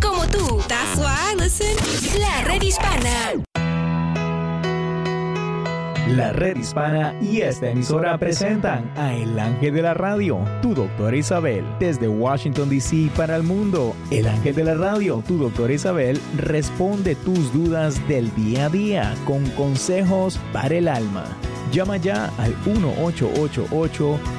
como tú. That's why. La red hispana. La red hispana y esta emisora presentan a El Ángel de la Radio, tu doctora Isabel, desde Washington, D.C. para el mundo. El Ángel de la Radio, tu doctora Isabel, responde tus dudas del día a día con consejos para el alma. Llama ya al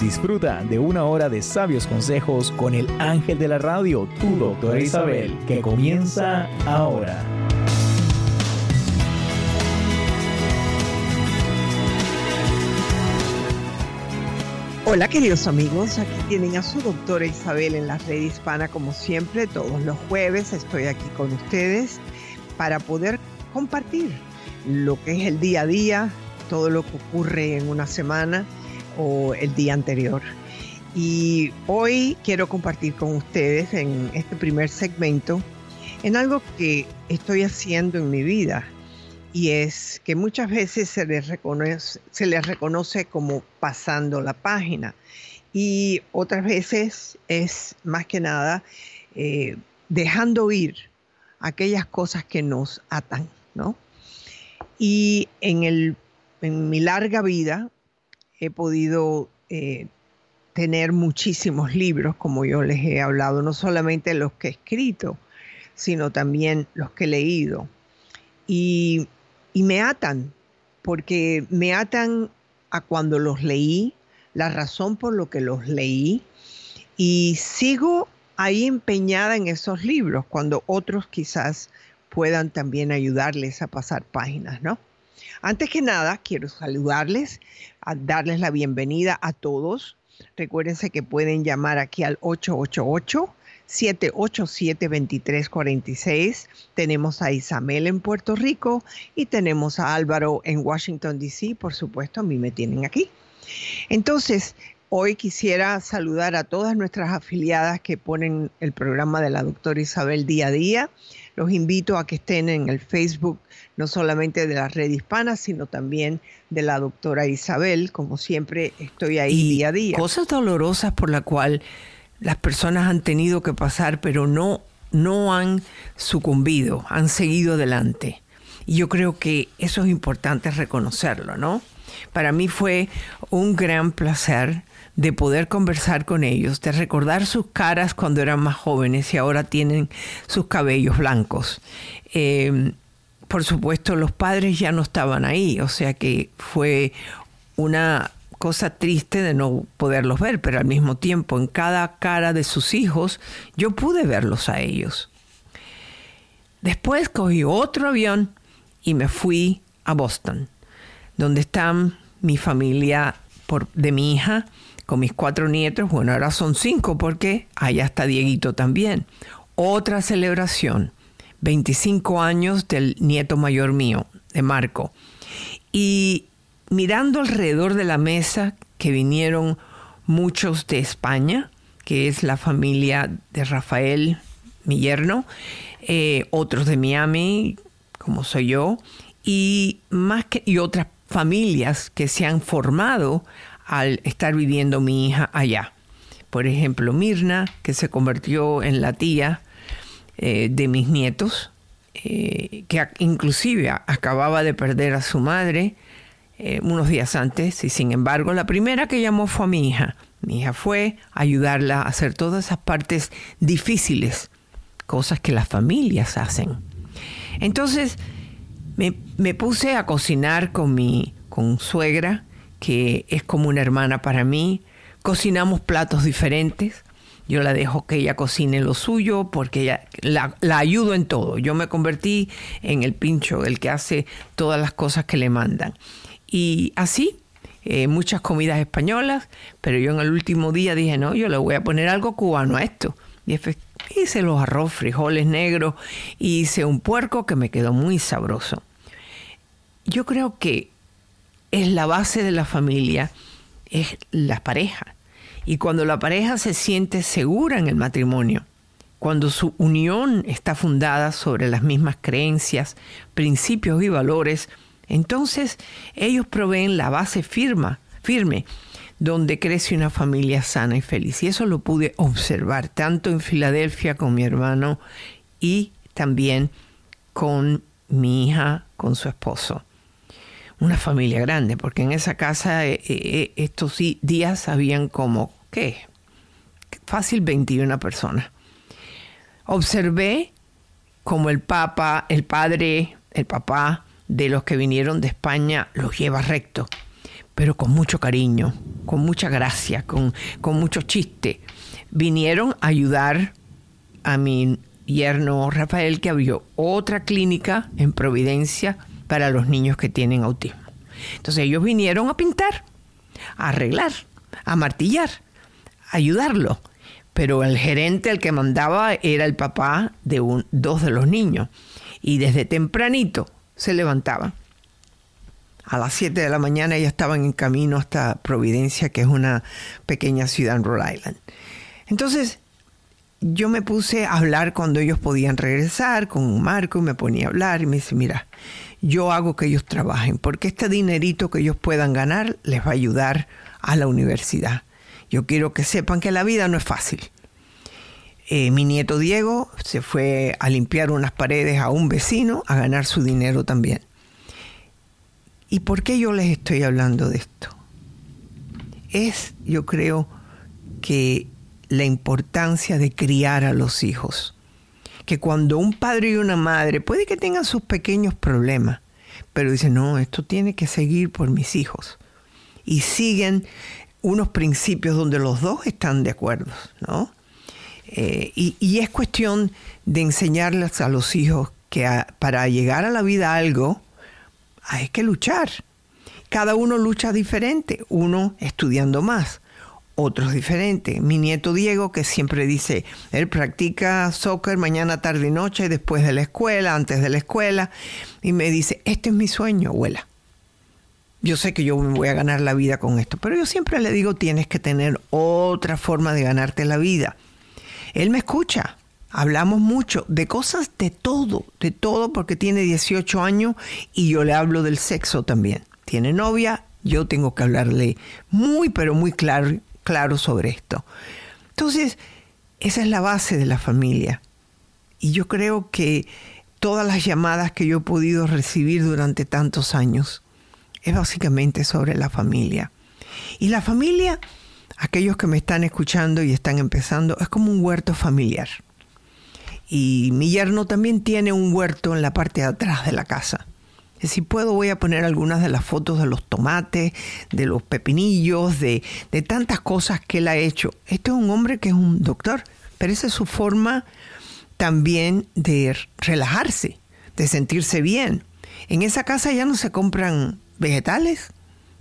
Disfruta de una hora de sabios consejos con el ángel de la radio, tu doctora Isabel, que comienza ahora. Hola queridos amigos, aquí tienen a su doctora Isabel en la red hispana como siempre, todos los jueves estoy aquí con ustedes para poder compartir lo que es el día a día, todo lo que ocurre en una semana o el día anterior. Y hoy quiero compartir con ustedes en este primer segmento en algo que estoy haciendo en mi vida y es que muchas veces se les reconoce, se les reconoce como pasando la página y otras veces es más que nada eh, dejando ir aquellas cosas que nos atan, ¿no? Y en, el, en mi larga vida he podido eh, tener muchísimos libros, como yo les he hablado, no solamente los que he escrito, sino también los que he leído. Y, y me atan, porque me atan a cuando los leí, la razón por lo que los leí, y sigo ahí empeñada en esos libros, cuando otros quizás puedan también ayudarles a pasar páginas, ¿no? Antes que nada, quiero saludarles, darles la bienvenida a todos. Recuérdense que pueden llamar aquí al 888. 787-2346. Tenemos a Isabel en Puerto Rico y tenemos a Álvaro en Washington, D.C. Por supuesto, a mí me tienen aquí. Entonces, hoy quisiera saludar a todas nuestras afiliadas que ponen el programa de la doctora Isabel día a día. Los invito a que estén en el Facebook no solamente de la red hispana, sino también de la doctora Isabel. Como siempre, estoy ahí día a día. Cosas dolorosas por la cual las personas han tenido que pasar, pero no, no han sucumbido, han seguido adelante. Y yo creo que eso es importante reconocerlo, ¿no? Para mí fue un gran placer de poder conversar con ellos, de recordar sus caras cuando eran más jóvenes y ahora tienen sus cabellos blancos. Eh, por supuesto, los padres ya no estaban ahí, o sea que fue una cosa triste de no poderlos ver, pero al mismo tiempo en cada cara de sus hijos yo pude verlos a ellos. Después cogí otro avión y me fui a Boston, donde están mi familia de mi hija, con mis cuatro nietos, bueno, ahora son cinco porque allá está Dieguito también. Otra celebración 25 años del nieto mayor mío, de Marco. Y mirando alrededor de la mesa que vinieron muchos de España, que es la familia de Rafael, mi yerno, eh, otros de Miami, como soy yo, y más que y otras familias que se han formado al estar viviendo mi hija allá. Por ejemplo, Mirna, que se convirtió en la tía eh, de mis nietos, eh, que inclusive acababa de perder a su madre eh, unos días antes, y sin embargo la primera que llamó fue a mi hija. Mi hija fue ayudarla a hacer todas esas partes difíciles, cosas que las familias hacen. Entonces me, me puse a cocinar con mi con suegra, que es como una hermana para mí. Cocinamos platos diferentes yo la dejo que ella cocine lo suyo porque ella, la, ayudo en todo. Yo me convertí en el pincho, el que hace todas las cosas que le mandan. Y así, eh, muchas comidas españolas, pero yo en el último día dije, no, yo le voy a poner algo cubano a esto. Y hice los arroz, frijoles negros, y hice un puerco que me quedó muy sabroso. Yo creo que es la base de la familia, es la pareja. Y cuando la pareja se siente segura en el matrimonio, cuando su unión está fundada sobre las mismas creencias, principios y valores, entonces ellos proveen la base firma, firme donde crece una familia sana y feliz. Y eso lo pude observar tanto en Filadelfia con mi hermano y también con mi hija, con su esposo. Una familia grande, porque en esa casa eh, eh, estos días habían como, ¿qué? Fácil 21 personas. Observé como el papa, el padre, el papá de los que vinieron de España los lleva recto pero con mucho cariño, con mucha gracia, con, con mucho chiste. Vinieron a ayudar a mi yerno Rafael, que abrió otra clínica en Providencia para los niños que tienen autismo. Entonces ellos vinieron a pintar, a arreglar, a martillar, a ayudarlo. Pero el gerente, el que mandaba, era el papá de un, dos de los niños. Y desde tempranito se levantaba a las 7 de la mañana ya estaban en camino hasta Providencia, que es una pequeña ciudad en Rhode Island. Entonces, yo me puse a hablar cuando ellos podían regresar con Marco y me ponía a hablar y me dice, mira, yo hago que ellos trabajen porque este dinerito que ellos puedan ganar les va a ayudar a la universidad. Yo quiero que sepan que la vida no es fácil. Eh, mi nieto Diego se fue a limpiar unas paredes a un vecino a ganar su dinero también. ¿Y por qué yo les estoy hablando de esto? Es, yo creo, que la importancia de criar a los hijos. Que cuando un padre y una madre puede que tengan sus pequeños problemas, pero dicen, no, esto tiene que seguir por mis hijos. Y siguen unos principios donde los dos están de acuerdo, ¿no? Eh, y, es cuestión de enseñarles a los hijos que para llegar a la vida algo, hay que luchar. Cada uno lucha diferente, uno estudiando más, otros diferente. Mi nieto Diego, que siempre dice, él practica soccer mañana, tarde y noche, después de la escuela, antes de la escuela, y me dice, este es mi sueño, abuela. Yo sé que yo me voy a ganar la vida con esto, pero yo siempre le digo, tienes que tener otra forma de ganarte la vida. Él me escucha, Hablamos mucho de cosas de todo, de todo, porque tiene 18 años y yo le hablo del sexo también. Tiene novia, yo tengo que hablarle muy, pero muy claro, claro sobre esto. Entonces, esa es la base de la familia. Y yo creo que todas las llamadas que yo he podido recibir durante tantos años es básicamente sobre la familia. Y la familia, aquellos que me están escuchando y están empezando, es como un huerto familiar. Y mi yerno también tiene un huerto en la parte de atrás de la casa. Si puedo voy a poner algunas de las fotos de los tomates, de los pepinillos, de, de tantas cosas que él ha hecho. Este es un hombre que es un doctor, pero esa es su forma también de relajarse, de sentirse bien. En esa casa ya no se compran vegetales,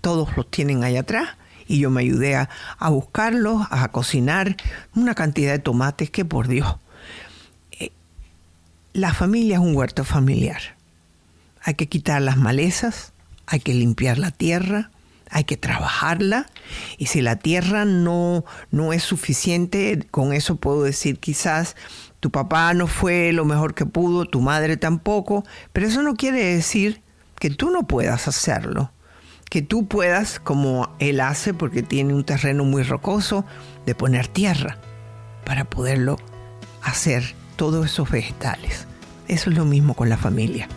todos los tienen ahí atrás y yo me ayudé a, a buscarlos, a cocinar una cantidad de tomates que por Dios la familia es un huerto familiar. Hay que quitar las malezas, hay que limpiar la tierra, hay que trabajarla y si la tierra no, no es suficiente, con eso puedo decir quizás tu papá no fue lo mejor que pudo, tu madre tampoco, pero eso no quiere decir que tú no puedas hacerlo, que tú puedas, como él hace, porque tiene un terreno muy rocoso, de poner tierra para poderlo hacer todos esos vegetales. Eso es lo mismo con la familia.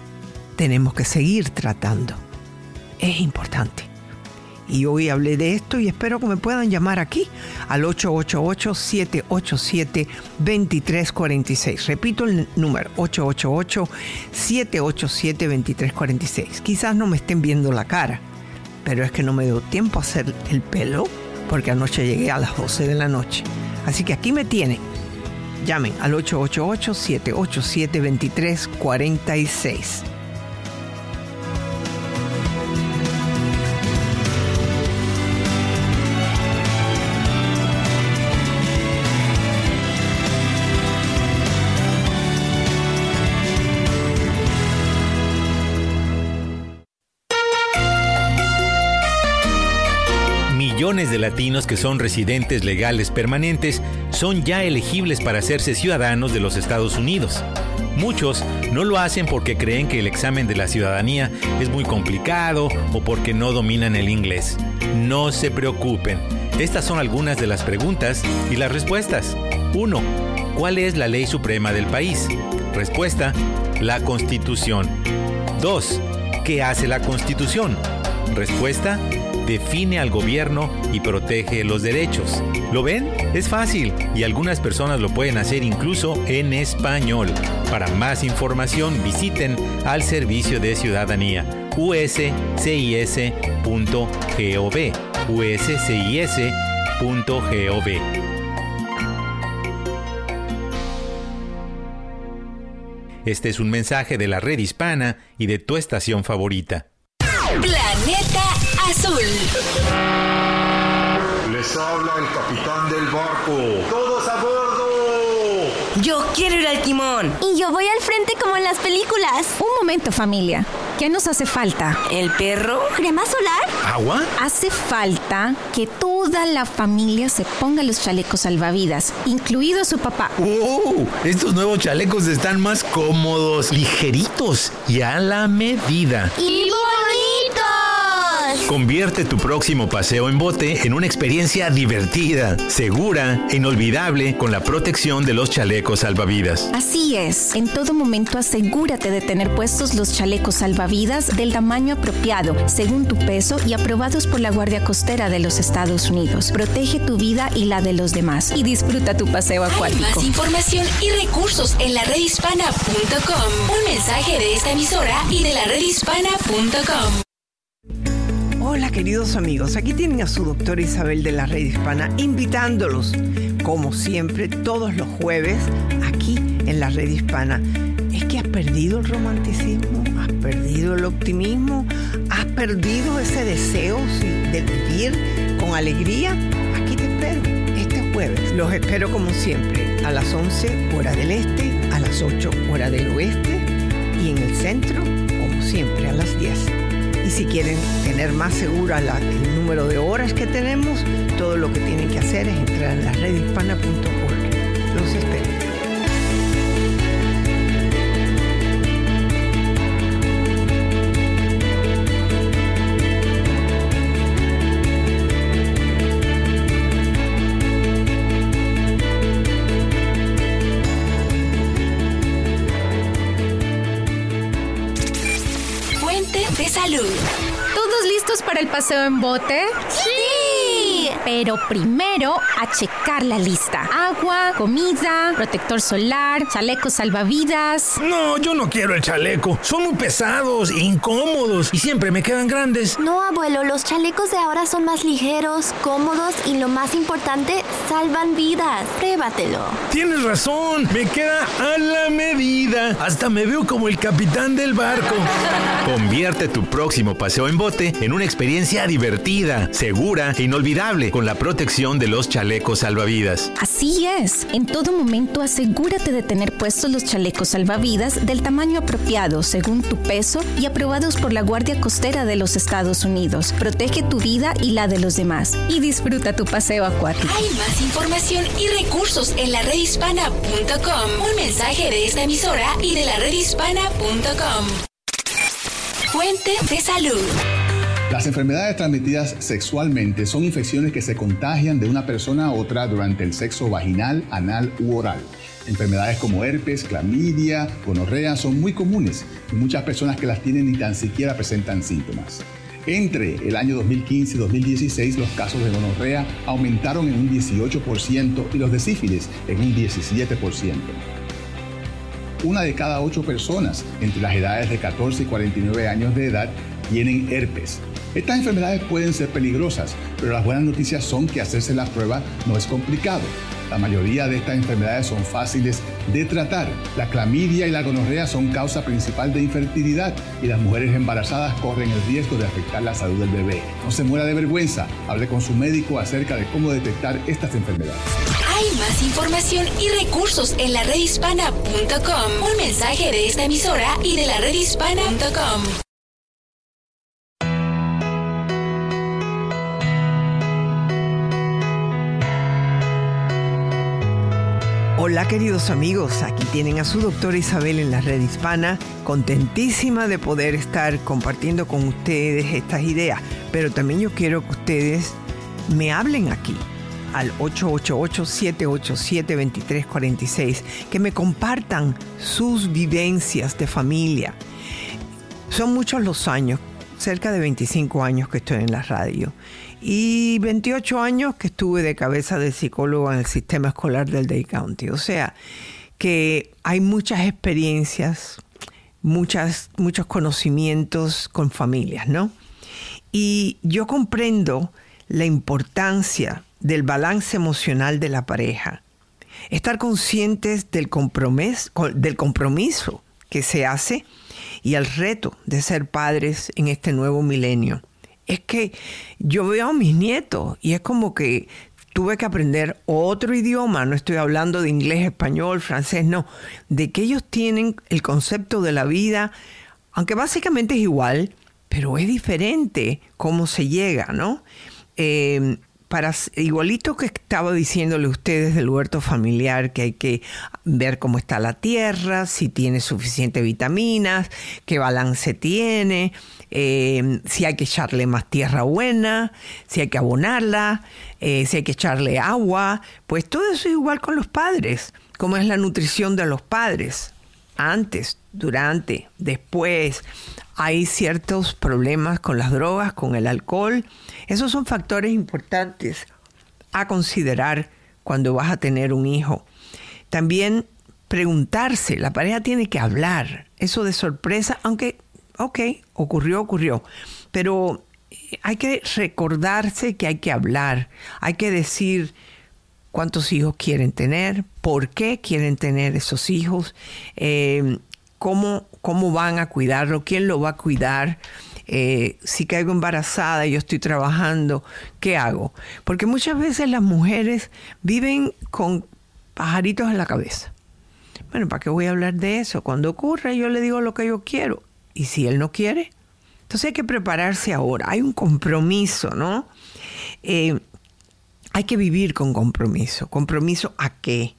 Tenemos que seguir tratando. Es importante. Y hoy hablé de esto y espero que me puedan llamar aquí al 888-787-2346. Repito el número 888-787-2346. Quizás no me estén viendo la cara, pero es que no me dio tiempo a hacer el pelo porque anoche llegué a las 12 de la noche. Así que aquí me tienen Llamen al 888-787-2346. De latinos que son residentes legales permanentes son ya elegibles para hacerse ciudadanos de los Estados Unidos. Muchos no lo hacen porque creen que el examen de la ciudadanía es muy complicado o porque no dominan el inglés. No se preocupen. Estas son algunas de las preguntas y las respuestas. 1. ¿Cuál es la ley suprema del país? Respuesta. La Constitución. 2. ¿Qué hace la Constitución? Respuesta define al gobierno y protege los derechos. ¿Lo ven? Es fácil y algunas personas lo pueden hacer incluso en español. Para más información visiten al Servicio de Ciudadanía uscis.gov uscis.gov Este es un mensaje de la red hispana y de tu estación favorita. Planeta Azul. Les habla el capitán del barco. ¡Todos a bordo! Yo quiero ir al timón. Y yo voy al frente como en las películas. Un momento, familia. ¿Qué nos hace falta? ¿El perro? ¿Crema solar? ¿Agua? Hace falta que toda la familia se ponga los chalecos salvavidas, incluido su papá. ¡Oh! Estos nuevos chalecos están más cómodos, ligeritos y a la medida. ¡Y! Convierte tu próximo paseo en bote en una experiencia divertida, segura e inolvidable con la protección de los chalecos salvavidas. Así es, en todo momento asegúrate de tener puestos los chalecos salvavidas del tamaño apropiado, según tu peso y aprobados por la Guardia Costera de los Estados Unidos. Protege tu vida y la de los demás y disfruta tu paseo Hay acuático. más información y recursos en la redhispana.com. Un mensaje de esta emisora y de la redhispana.com. Hola queridos amigos, aquí tienen a su doctora Isabel de la Red Hispana invitándolos, como siempre, todos los jueves aquí en la Red Hispana. ¿Es que has perdido el romanticismo? ¿Has perdido el optimismo? ¿Has perdido ese deseo de vivir con alegría? Aquí te espero este jueves. Los espero como siempre a las 11 hora del este, a las 8 hora del oeste y en el centro como siempre a las 10. Y si quieren tener más segura el número de horas que tenemos, todo lo que tienen que hacer es entrar a la redhispana.org. Los espero. Para el paseo en bote? Pero primero a checar la lista. Agua, comida, protector solar, chalecos salvavidas. No, yo no quiero el chaleco. Son muy pesados, incómodos y siempre me quedan grandes. No, abuelo, los chalecos de ahora son más ligeros, cómodos y lo más importante, salvan vidas. Pruébatelo. Tienes razón, me queda a la medida. Hasta me veo como el capitán del barco. Convierte tu próximo paseo en bote en una experiencia divertida, segura e inolvidable con la protección de los chalecos salvavidas. Así es. En todo momento asegúrate de tener puestos los chalecos salvavidas del tamaño apropiado según tu peso y aprobados por la Guardia Costera de los Estados Unidos. Protege tu vida y la de los demás. Y disfruta tu paseo acuático. Hay más información y recursos en la redhispana.com. Un mensaje de esta emisora y de la redhispana.com. Fuente de salud. Las enfermedades transmitidas sexualmente son infecciones que se contagian de una persona a otra durante el sexo vaginal, anal u oral. Enfermedades como herpes, clamidia, gonorrea son muy comunes y muchas personas que las tienen ni tan siquiera presentan síntomas. Entre el año 2015 y 2016 los casos de gonorrea aumentaron en un 18% y los de sífilis en un 17% una de cada ocho personas entre las edades de 14 y 49 años de edad tienen herpes. Estas enfermedades pueden ser peligrosas, pero las buenas noticias son que hacerse la prueba no es complicado. La mayoría de estas enfermedades son fáciles de tratar. La clamidia y la gonorrea son causa principal de infertilidad y las mujeres embarazadas corren el riesgo de afectar la salud del bebé. No se muera de vergüenza. Hable con su médico acerca de cómo detectar estas enfermedades. Hay más información y recursos en la redhispana.com. Un mensaje de esta emisora y de la redhispana.com. Hola queridos amigos, aquí tienen a su doctora Isabel en la red hispana, contentísima de poder estar compartiendo con ustedes estas ideas, pero también yo quiero que ustedes me hablen aquí al 888-787-2346, que me compartan sus vivencias de familia. Son muchos los años, cerca de 25 años que estoy en la radio y 28 años que estuve de cabeza de psicólogo en el sistema escolar del Day County. O sea, que hay muchas experiencias, muchas, muchos conocimientos con familias, ¿no? Y yo comprendo la importancia del balance emocional de la pareja. Estar conscientes del compromiso, del compromiso que se hace y el reto de ser padres en este nuevo milenio. Es que yo veo a mis nietos y es como que tuve que aprender otro idioma, no estoy hablando de inglés, español, francés, no, de que ellos tienen el concepto de la vida, aunque básicamente es igual, pero es diferente cómo se llega, ¿no? Eh, para, igualito que estaba diciéndole ustedes del huerto familiar, que hay que ver cómo está la tierra, si tiene suficiente vitaminas, qué balance tiene, eh, si hay que echarle más tierra buena, si hay que abonarla, eh, si hay que echarle agua, pues todo eso es igual con los padres, como es la nutrición de los padres, antes, durante, después, hay ciertos problemas con las drogas, con el alcohol. Esos son factores importantes a considerar cuando vas a tener un hijo. También preguntarse, la pareja tiene que hablar. Eso de sorpresa, aunque, ok, ocurrió, ocurrió. Pero hay que recordarse que hay que hablar, hay que decir cuántos hijos quieren tener, por qué quieren tener esos hijos, eh, cómo, cómo van a cuidarlo, quién lo va a cuidar. Eh, si caigo embarazada yo estoy trabajando, ¿qué hago? Porque muchas veces las mujeres viven con pajaritos en la cabeza. Bueno, ¿para qué voy a hablar de eso? Cuando ocurre yo le digo lo que yo quiero. ¿Y si él no quiere? Entonces hay que prepararse ahora. Hay un compromiso, ¿no? Eh, hay que vivir con compromiso. ¿Compromiso a qué?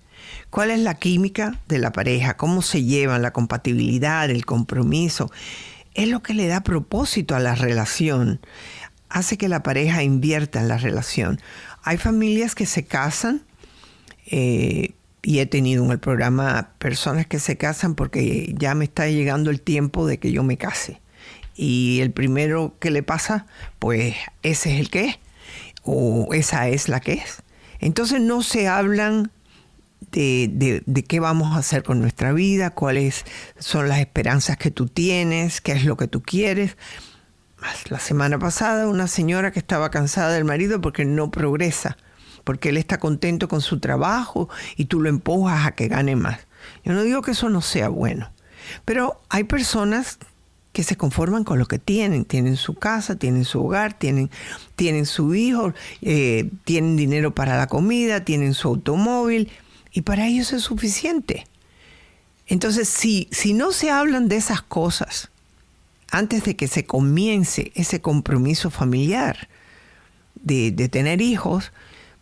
¿Cuál es la química de la pareja? ¿Cómo se llevan la compatibilidad, el compromiso? Es lo que le da propósito a la relación. Hace que la pareja invierta en la relación. Hay familias que se casan eh, y he tenido en el programa personas que se casan porque ya me está llegando el tiempo de que yo me case. Y el primero que le pasa, pues ese es el que es o esa es la que es. Entonces no se hablan de, qué vamos a hacer con nuestra vida, cuáles son las esperanzas que tú tienes, qué es lo que tú quieres. La semana pasada una señora que estaba cansada del marido porque no progresa, porque él está contento con su trabajo y tú lo empujas a que gane más. Yo no digo que eso no sea bueno, pero hay personas que se conforman con lo que tienen. Tienen su casa, tienen su hogar, tienen, tienen su hijo, eh, tienen dinero para la comida, tienen su automóvil, y para ellos es suficiente. Entonces, si, si no se hablan de esas cosas antes de que se comience ese compromiso familiar de, tener hijos,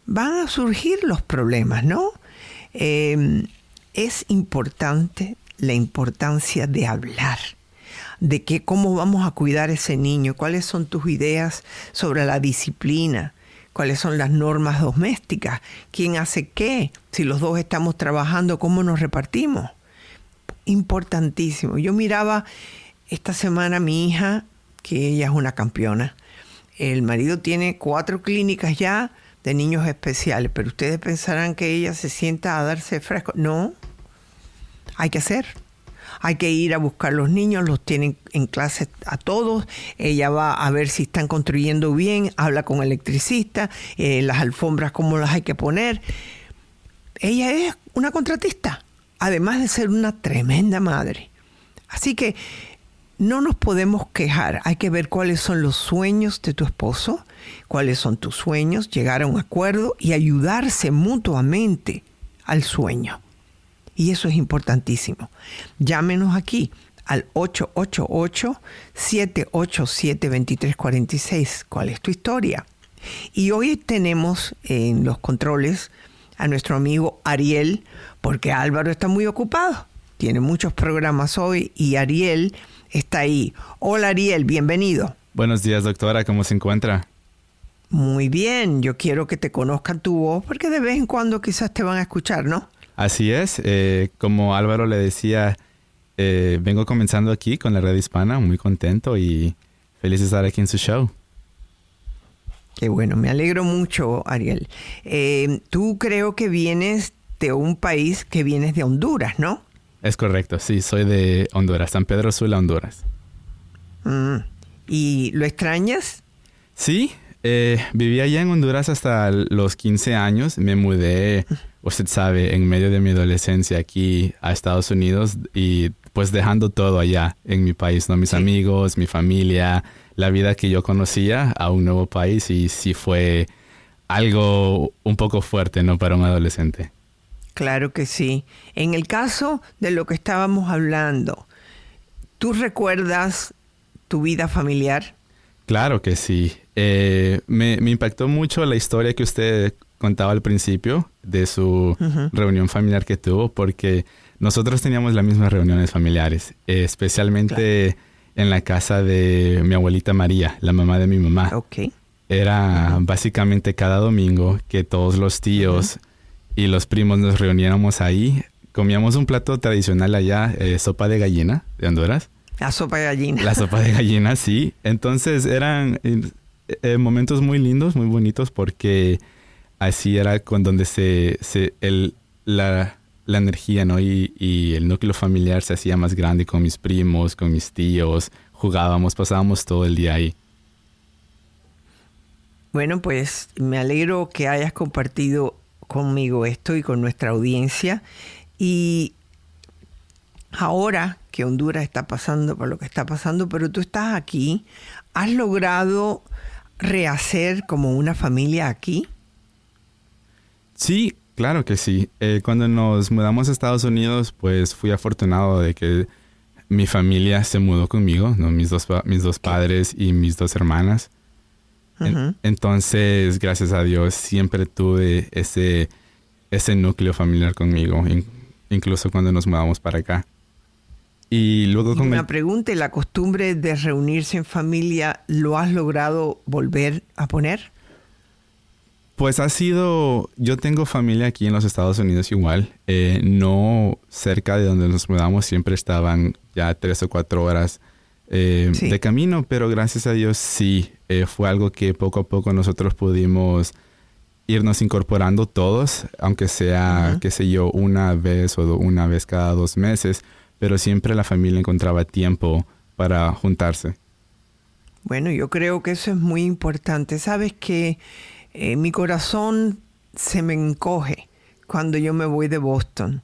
van a surgir los problemas, ¿no? Em, es importante la importancia de hablar, de que cómo vamos a cuidar a ese niño, cuáles son tus ideas sobre la disciplina, cuáles son las normas domésticas, quién hace qué, si los dos estamos trabajando, cómo nos repartimos. Importantísimo. Yo miraba esta semana a mi hija, que ella es una campeona. El marido tiene cuatro clínicas ya de niños especiales, pero ustedes pensarán que ella se sienta a darse fresco. No, hay que hacer hay que ir a buscar los niños, los tienen en clase a todos, ella va a ver si están construyendo bien, habla con el electricista, eh, las alfombras cómo las hay que poner. Ella es una contratista, además de ser una tremenda madre. Así que no nos podemos quejar, hay que ver cuáles son los sueños de tu esposo, cuáles son tus sueños, llegar a un acuerdo y ayudarse mutuamente al sueño. Y eso es importantísimo. Llámenos aquí al 888-787-2346. ¿Cuál es tu historia? Y hoy tenemos en los controles a nuestro amigo Ariel, porque Álvaro está muy ocupado. Tiene muchos programas hoy y Ariel está ahí. Hola Ariel, bienvenido. Buenos días, doctora, ¿cómo se encuentra? Muy bien, yo quiero que te conozcan tu voz porque de vez en cuando quizás te van a escuchar, ¿no? Así es, eh, como Álvaro le decía, eh, vengo comenzando aquí con la red hispana, muy contento y feliz de estar aquí en su show. Qué bueno, me alegro mucho, Ariel. Eh, tú creo que vienes de un país que vienes de Honduras, ¿no? Es correcto, sí, soy de Honduras, San Pedro Sula, Honduras. Mm, ¿Y lo extrañas? Sí, eh, viví allá en Honduras hasta los 15 años. Me mudé, usted sabe, en medio de mi adolescencia aquí a Estados Unidos y pues dejando todo allá en mi país, ¿no? Mis amigos, mi familia, la vida que yo conocía a un nuevo país y sí fue algo un poco fuerte, ¿no? Para un adolescente. Claro que sí. En el caso de lo que estábamos hablando, ¿tú recuerdas tu vida familiar? Claro que sí. Eh, me, impactó mucho la historia que usted contaba al principio de su reunión familiar que tuvo, porque nosotros teníamos las mismas reuniones familiares, especialmente en la casa de mi abuelita María, la mamá de mi mamá. Era básicamente cada domingo que todos los tíos y los primos nos reuniéramos ahí. Comíamos un plato tradicional allá, eh, sopa de gallina de Honduras. La sopa de gallina. La sopa de gallina, sí. Entonces eran eh, eh, momentos muy lindos, muy bonitos, porque así era con donde se, se el, la, la energía, ¿no? Y, y, el núcleo familiar se hacía más grande con mis primos, con mis tíos, jugábamos, pasábamos todo el día ahí. Bueno, pues me alegro que hayas compartido conmigo esto y con nuestra audiencia. Y ahora que Honduras está pasando por lo que está pasando, pero tú estás aquí, ¿has logrado rehacer como una familia aquí? Sí, claro que sí. Eh, cuando nos mudamos a Estados Unidos, pues fui afortunado de que mi familia se mudó conmigo, ¿no? mis, dos, mis dos padres y mis dos hermanas. Entonces, gracias a Dios, siempre tuve ese, ese núcleo familiar conmigo, incluso cuando nos mudamos para acá. Y luego con una pregunta, ¿la costumbre de reunirse en familia lo has logrado volver a poner? Pues ha sido, yo tengo familia aquí en los Estados Unidos igual, eh, no cerca de donde nos mudamos, siempre estaban ya tres o cuatro horas eh, de camino, pero gracias a Dios sí, eh, fue algo que poco a poco nosotros pudimos irnos incorporando todos, aunque sea, qué sé yo, una vez o una vez cada dos meses, pero siempre la familia encontraba tiempo para juntarse. Bueno, yo creo que eso es muy importante. Sabes que eh, mi corazón se me encoge cuando yo me voy de Boston.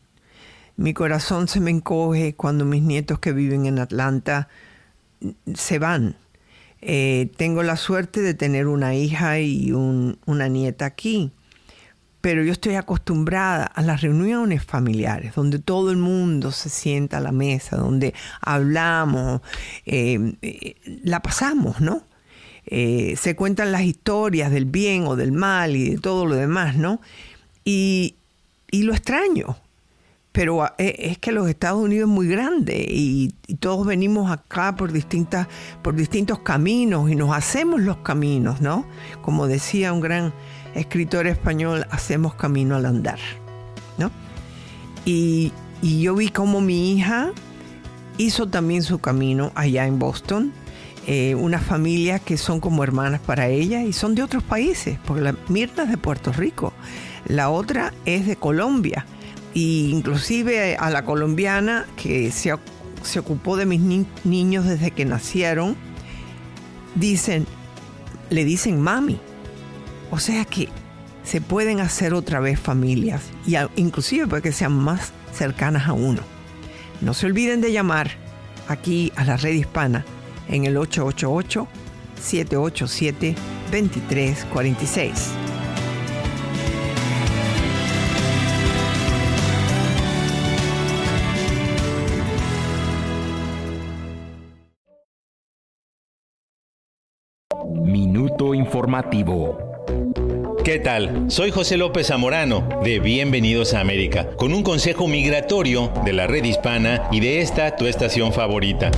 Mi corazón se me encoge cuando mis nietos que viven en Atlanta se van. Eh, tengo la suerte de tener una hija y una nieta aquí, pero yo estoy acostumbrada a las reuniones familiares, donde todo el mundo se sienta a la mesa, donde hablamos, eh, la pasamos, ¿no? Se cuentan las historias del bien o del mal y de todo lo demás, ¿no? Y, y lo extraño, pero ah, e, es que los Estados Unidos es muy grande y, todos venimos acá por distintas por distintos caminos y nos hacemos los caminos, ¿no? Como decía un gran escritor español, hacemos camino al andar, ¿no? Y, yo vi cómo mi hija hizo también su camino allá en Boston. Eh, unas familias que son como hermanas para ella y son de otros países, porque la Mirna es de Puerto Rico, la otra es de Colombia y inclusive a la colombiana que se, se ocupó de mis niños desde que nacieron, dicen, le dicen mami. O sea que se pueden hacer otra vez familias, y inclusive para que sean más cercanas a uno. No se olviden de llamar aquí a la red hispana en el 888-787-2346. Minuto informativo. ¿Qué tal? Soy José López Zamorano de Bienvenidos a América, con un consejo migratorio de la red hispana y de esta tu estación favorita.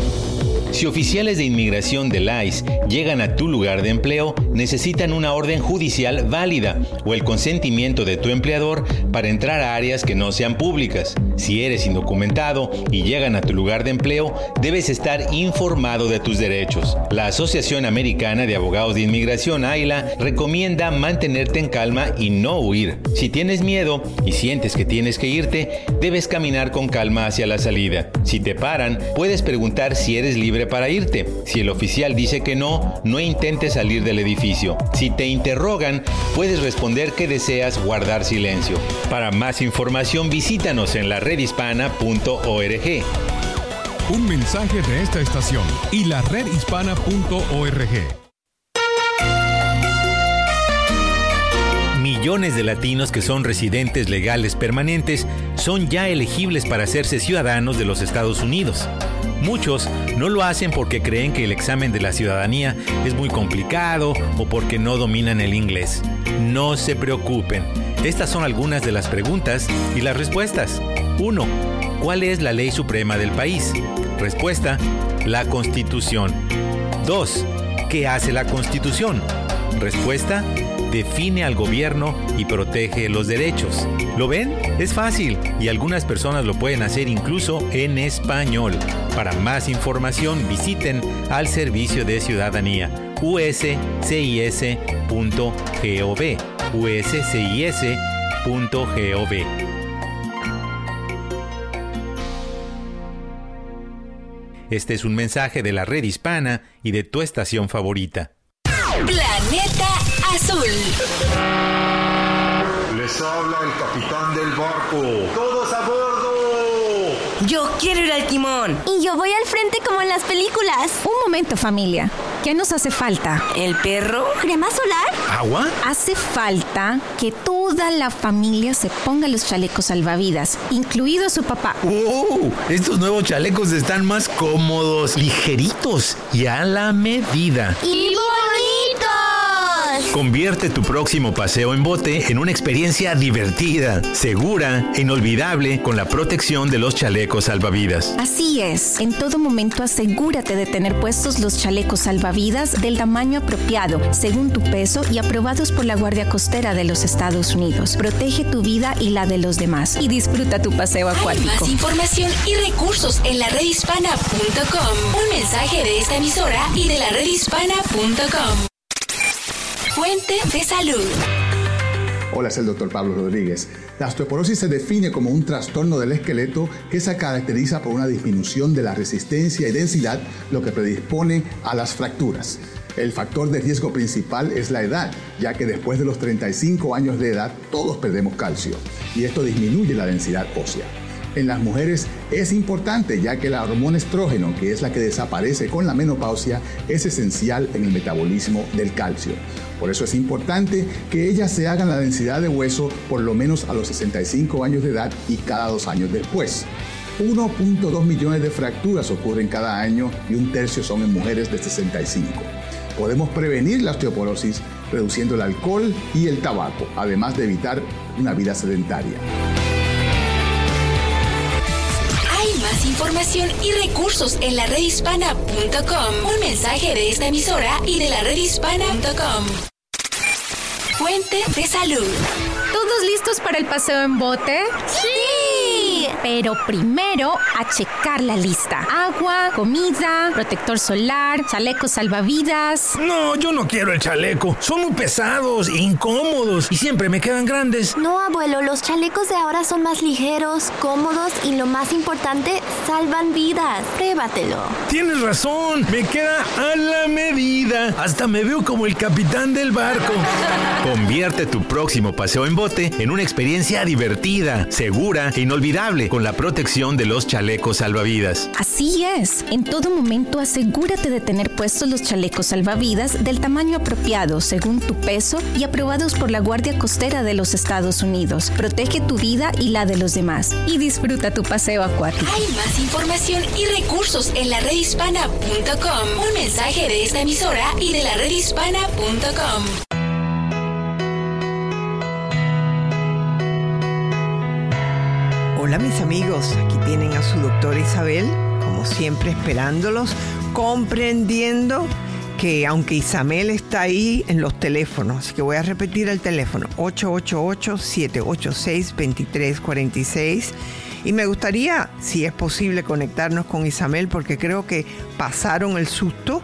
Si oficiales de inmigración del ICE llegan a tu lugar de empleo, necesitan una orden judicial válida o el consentimiento de tu empleador para entrar a áreas que no sean públicas. Si eres indocumentado y llegan a tu lugar de empleo, debes estar informado de tus derechos. La Asociación Americana de Abogados de Inmigración, AILA, recomienda mantenerte en calma y no huir. Si tienes miedo y sientes que tienes que irte, debes caminar con calma hacia la salida. Si te paran, puedes preguntar si eres libre para irte. Si el oficial dice que no, no intentes salir del edificio. Si te interrogan, puedes responder que deseas guardar silencio. Para más información visítanos en la redhispana.org. Un mensaje de esta estación y la redhispana.org. Millones de latinos que son residentes legales permanentes son ya elegibles para hacerse ciudadanos de los Estados Unidos. Muchos no lo hacen porque creen que el examen de la ciudadanía es muy complicado o porque no dominan el inglés. No se preocupen. Estas son algunas de las preguntas y las respuestas. 1. ¿Cuál es la ley suprema del país? Respuesta. La Constitución. 2. ¿Qué hace la Constitución? Respuesta define al gobierno y protege los derechos. ¿Lo ven? Es fácil y algunas personas lo pueden hacer incluso en español. Para más información visiten al Servicio de Ciudadanía uscis.gov uscis.gov Este es un mensaje de la red hispana y de tu estación favorita. Planeta Azul. Les habla el capitán del barco. ¡Todos a bordo! Yo quiero ir al timón. Y yo voy al frente como en las películas. Un momento familia. ¿Qué nos hace falta? ¿El perro? ¿Crema solar? ¿Agua? Hace falta que toda la familia se ponga los chalecos salvavidas, incluido su papá. ¡Oh! Estos nuevos chalecos están más cómodos, ligeritos y a la medida. ¡Y bonitos! Convierte tu próximo paseo en bote en una experiencia divertida, segura e inolvidable con la protección de los chalecos salvavidas. Así es, en todo momento asegúrate de tener puestos los chalecos salvavidas del tamaño apropiado, según tu peso y aprobados por la Guardia Costera de los Estados Unidos. Protege tu vida y la de los demás y disfruta tu paseo Hay acuático. más información y recursos en la redhispana.com. Un mensaje de esta emisora y de la redhispana.com. Fuente de salud. Hola, es el doctor Pablo Rodríguez. La osteoporosis se define como un trastorno del esqueleto que se caracteriza por una disminución de la resistencia y densidad, lo que predispone a las fracturas. El factor de riesgo principal es la edad, ya que después de los 35 años de edad todos perdemos calcio y esto disminuye la densidad ósea. En las mujeres es importante ya que la hormona estrógeno, que es la que desaparece con la menopausia, es esencial en el metabolismo del calcio. Por eso es importante que ellas se hagan la densidad de hueso por lo menos a los 65 años de edad y cada dos años después. 1.2 millones de fracturas ocurren cada año y un tercio son en mujeres de 65. Podemos prevenir la osteoporosis reduciendo el alcohol y el tabaco, además de evitar una vida sedentaria. Información y recursos en la redhispana.com. Un mensaje de esta emisora y de la redhispana.com. Fuente de salud. ¿Todos listos para el paseo en bote? ¡Sí! Pero primero a checar la lista. Agua, comida, protector solar, chalecos salvavidas. No, yo no quiero el chaleco. Son muy pesados, e incómodos y siempre me quedan grandes. No, abuelo, los chalecos de ahora son más ligeros, cómodos y lo más importante, salvan vidas. Pruébatelo. Tienes razón, me queda a la medida. Hasta me veo como el capitán del barco. Convierte tu próximo paseo en bote en una experiencia divertida, segura e inolvidable con la protección de los chalecos salvavidas. Así es, en todo momento asegúrate de tener puestos los chalecos salvavidas del tamaño apropiado según tu peso y aprobados por la Guardia Costera de los Estados Unidos. Protege tu vida y la de los demás y disfruta tu paseo acuático. Hay más información y recursos en la redhispana.com. Un mensaje de esta emisora y de la redhispana.com. Hola mis amigos, aquí tienen a su doctora Isabel, como siempre esperándolos, comprendiendo que aunque Isabel está ahí en los teléfonos, así que voy a repetir el teléfono 888-786-2346 y me gustaría, si es posible, conectarnos con Isabel porque creo que pasaron el susto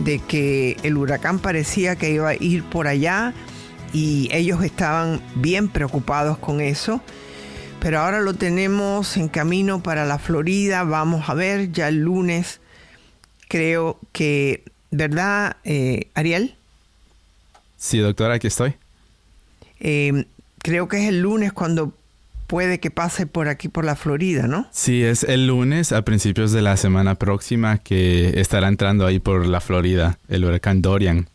de que el huracán parecía que iba a ir por allá y ellos estaban bien preocupados con eso pero ahora lo tenemos en camino para la Florida. Vamos a ver ya el lunes. Creo que, ¿verdad, eh, Ariel? Sí, doctora, aquí estoy. Eh, creo que es el lunes cuando puede que pase por aquí, por la Florida, ¿no? Sí, es el lunes a principios de la semana próxima que estará entrando ahí por la Florida, el huracán Dorian.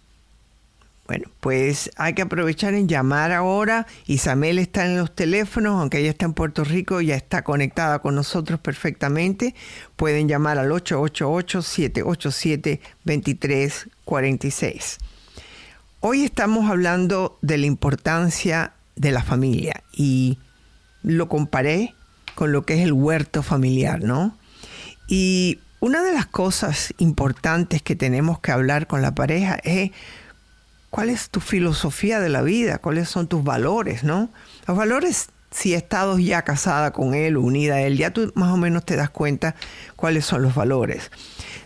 Bueno, pues hay que aprovechar en llamar ahora. Isabel está en los teléfonos, aunque ella está en Puerto Rico, ya está conectada con nosotros perfectamente. Pueden llamar al 888-787-2346. Hoy estamos hablando de la importancia de la familia y lo comparé con lo que es el huerto familiar, ¿no? Y una de las cosas importantes que tenemos que hablar con la pareja es cuál es tu filosofía de la vida, cuáles son tus valores, ¿no? Los valores, si estás ya casada con él unida a él, ya tú más o menos te das cuenta cuáles son los valores.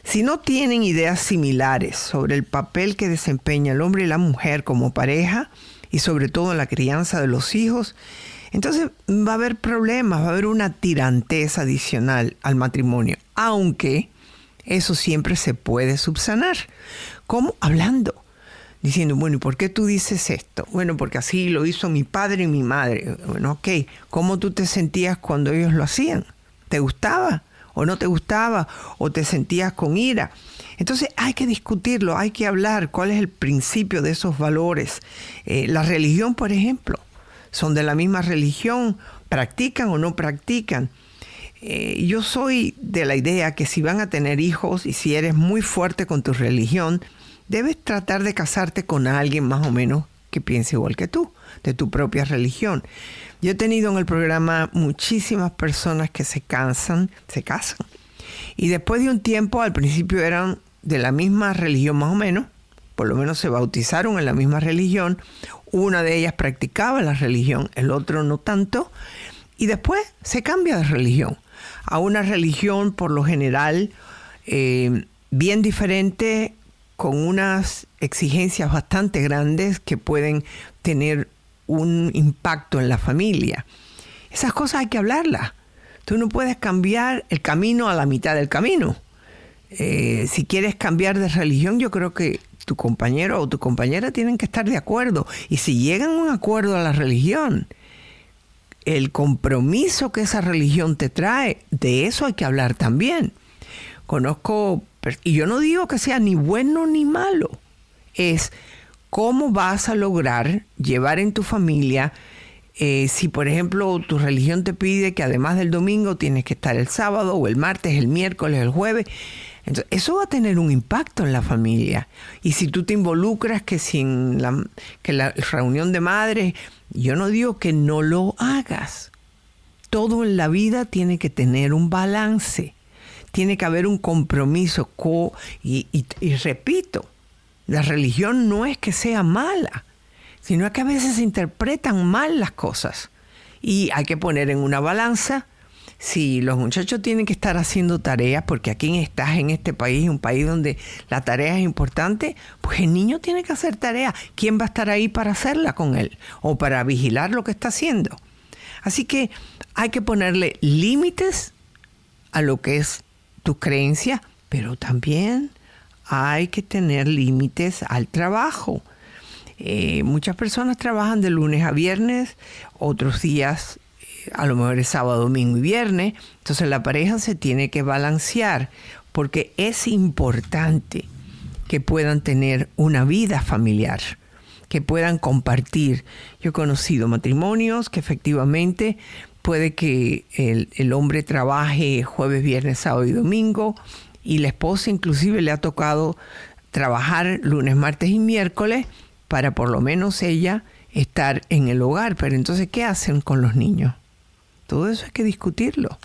Si no tienen ideas similares sobre el papel que desempeña el hombre y la mujer como pareja, y sobre todo en la crianza de los hijos, entonces va a haber problemas, va a haber una tirantez adicional al matrimonio, aunque eso siempre se puede subsanar. ¿Cómo? Hablando diciendo, bueno, ¿y por qué tú dices esto? Bueno, porque así lo hizo mi padre y mi madre. Bueno, ok, ¿cómo tú te sentías cuando ellos lo hacían? ¿Te gustaba o no te gustaba? ¿O te sentías con ira? Entonces hay que discutirlo, hay que hablar cuál es el principio de esos valores. Eh, la religión, por ejemplo, son de la misma religión, practican o no practican. Eh, yo soy de la idea que si van a tener hijos y si eres muy fuerte con tu religión, debes tratar de casarte con alguien más o menos que piense igual que tú, de tu propia religión. Yo he tenido en el programa muchísimas personas que se cansan, se casan. Y después de un tiempo, al principio eran de la misma religión más o menos, por lo menos se bautizaron en la misma religión, una de ellas practicaba la religión, el otro no tanto, y después se cambia de religión a una religión por lo general eh, bien diferente con unas exigencias bastante grandes que pueden tener un impacto en la familia. Esas cosas hay que hablarlas. Tú no puedes cambiar el camino a la mitad del camino. Eh, si quieres cambiar de religión, yo creo que tu compañero o tu compañera tienen que estar de acuerdo. Y si llegan a un acuerdo a la religión, el compromiso que esa religión te trae, de eso hay que hablar también. Conozco y yo no digo que sea ni bueno ni malo. Es cómo vas a lograr llevar en tu familia, eh, si por ejemplo tu religión te pide que además del domingo tienes que estar el sábado o el martes, el miércoles, el jueves. Entonces, eso va a tener un impacto en la familia. Y si tú te involucras que sin la, que la reunión de madres, yo no digo que no lo hagas. Todo en la vida tiene que tener un balance tiene que haber un compromiso. y, repito, la religión no es que sea mala, sino que a veces se interpretan mal las cosas. Y hay que poner en una balanza si los muchachos tienen que estar haciendo tareas, porque aquí estás en este país, un país donde la tarea es importante, pues el niño tiene que hacer tarea. ¿Quién va a estar ahí para hacerla con él? O para vigilar lo que está haciendo. Así que hay que ponerle límites a lo que es tu creencia, pero también hay que tener límites al trabajo. Eh, muchas personas trabajan de lunes a viernes, otros días eh, a lo mejor es sábado, domingo y viernes. Entonces la pareja se tiene que balancear porque es importante que puedan tener una vida familiar, que puedan compartir. Yo he conocido matrimonios que efectivamente puede que el, hombre trabaje jueves, viernes, sábado y domingo y la esposa inclusive le ha tocado trabajar lunes, martes y miércoles para por lo menos ella estar en el hogar. Pero entonces, ¿qué hacen con los niños? Todo eso hay que discutirlo.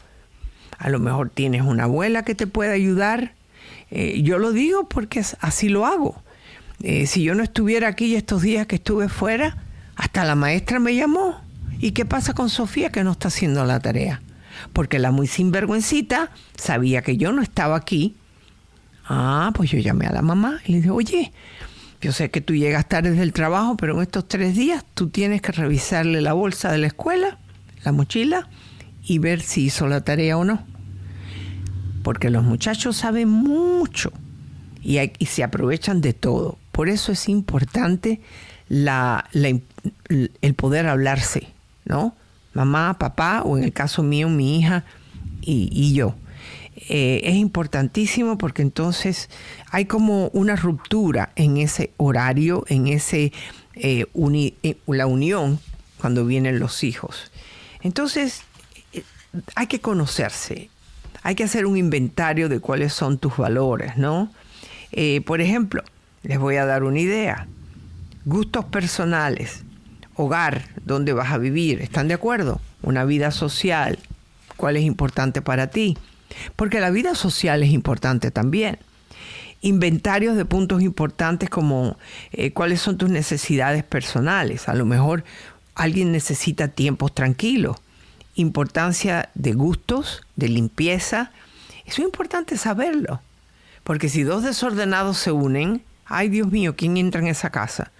A lo mejor tienes una abuela que te pueda ayudar. Eh, yo lo digo porque así lo hago. Eh, si yo no estuviera aquí estos días que estuve fuera, hasta la maestra me llamó. ¿Y qué pasa con Sofía que no está haciendo la tarea? Porque la muy sinvergüencita sabía que yo no estaba aquí. Ah, pues yo llamé a la mamá y le dije, oye, yo sé que tú llegas tarde del trabajo, pero en estos tres días tú tienes que revisarle la bolsa de la escuela, la mochila, y ver si hizo la tarea o no. Porque los muchachos saben mucho y, se aprovechan de todo. Por eso es importante el poder hablarse, ¿no? Mamá, papá, o en el caso mío, mi hija y, yo. Eh, es importantísimo porque entonces hay como una ruptura en ese horario, en ese eh, eh, la unión cuando vienen los hijos. Entonces hay que conocerse, hay que hacer un inventario de cuáles son tus valores, ¿no? por ejemplo, les voy a dar una idea. Gustos personales, hogar, dónde vas a vivir, ¿están de acuerdo? Una vida social, ¿cuál es importante para ti? Porque la vida social es importante también. Inventarios de puntos importantes como eh, cuáles son tus necesidades personales. A lo mejor alguien necesita tiempos tranquilos. Importancia de gustos, de limpieza. Eso es importante saberlo. Porque si dos desordenados se unen, ay Dios mío, ¿quién entra en esa casa?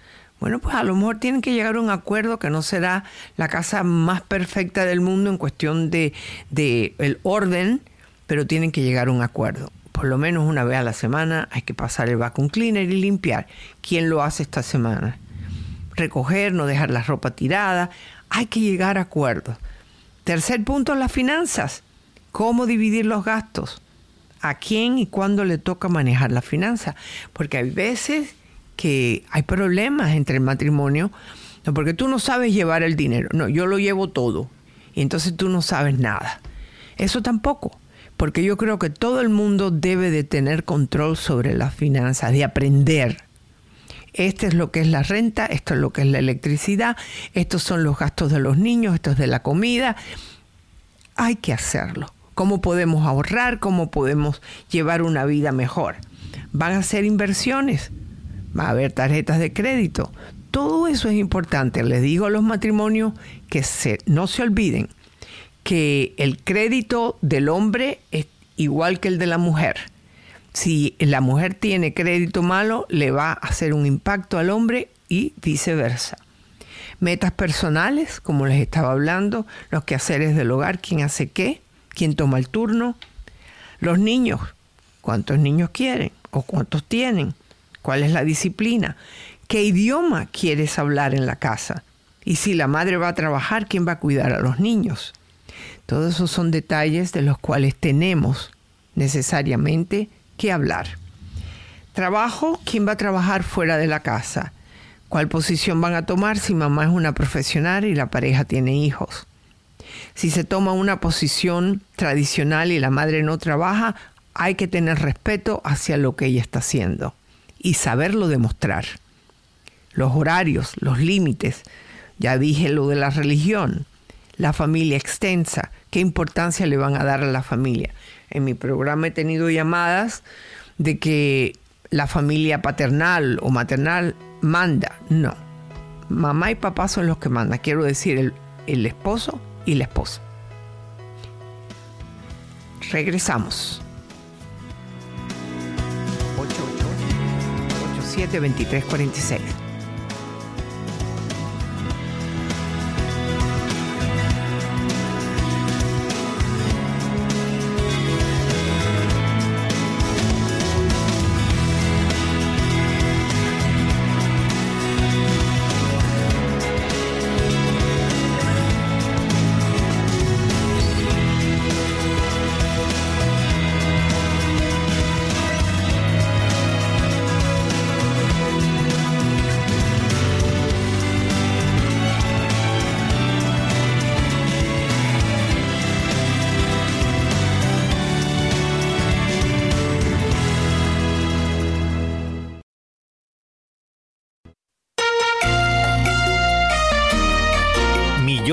Bueno, pues a lo mejor tienen que llegar a un acuerdo que no será la casa más perfecta del mundo en cuestión de, de el orden, pero tienen que llegar a un acuerdo. Por lo menos una vez a la semana hay que pasar el vacuum cleaner y limpiar. ¿Quién lo hace esta semana? Recoger, no dejar la ropa tirada. Hay que llegar a acuerdos. Tercer punto, las finanzas. ¿Cómo dividir los gastos? a quién y cuándo le toca manejar la finanza. Porque hay veces que hay problemas entre el matrimonio, no, porque tú no sabes llevar el dinero. No, yo lo llevo todo. Y entonces tú no sabes nada. Eso tampoco. Porque yo creo que todo el mundo debe de tener control sobre las finanzas, de aprender. Este es lo que es la renta, esto es lo que es la electricidad, estos son los gastos de los niños, esto es de la comida. Hay que hacerlo cómo podemos ahorrar, cómo podemos llevar una vida mejor. Van a ser inversiones, va a haber tarjetas de crédito. Todo eso es importante. Les digo a los matrimonios que se, no se olviden que el crédito del hombre es igual que el de la mujer. Si la mujer tiene crédito malo, le va a hacer un impacto al hombre y viceversa. Metas personales, como les estaba hablando, los quehaceres del hogar, quién hace qué, quién toma el turno, los niños, cuántos niños quieren o cuántos tienen, cuál es la disciplina, qué idioma quieres hablar en la casa y si la madre va a trabajar, quién va a cuidar a los niños. Todos esos son detalles de los cuales tenemos necesariamente que hablar. Trabajo, quién va a trabajar fuera de la casa, cuál posición van a tomar si mamá es una profesional y la pareja tiene hijos. Si se toma una posición tradicional y la madre no trabaja, hay que tener respeto hacia lo que ella está haciendo y saberlo demostrar. Los horarios, los límites, ya dije lo de la religión, la familia extensa, qué importancia le van a dar a la familia. En mi programa he tenido llamadas de que la familia paternal o maternal manda. No, mamá y papá son los que mandan. Quiero decir, el, el esposo y la esposa. Regresamos. 87 2346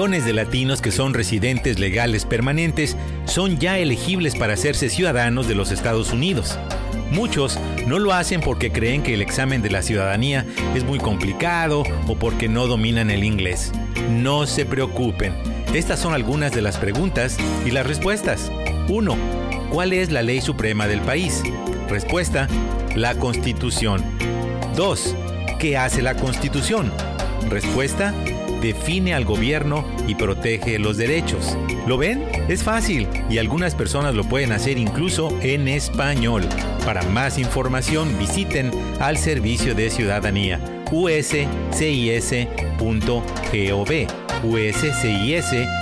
De latinos que son residentes legales permanentes son ya elegibles para hacerse ciudadanos de los Estados Unidos. Muchos no lo hacen porque creen que el examen de la ciudadanía es muy complicado o porque no dominan el inglés. No se preocupen. Estas son algunas de las preguntas y las respuestas. 1. ¿Cuál es la ley suprema del país? Respuesta. La Constitución. 2. ¿Qué hace la Constitución? Respuesta define al gobierno y protege los derechos. ¿Lo ven? Es fácil y algunas personas lo pueden hacer incluso en español. Para más información visiten al Servicio de Ciudadanía uscis.gov uscis.gov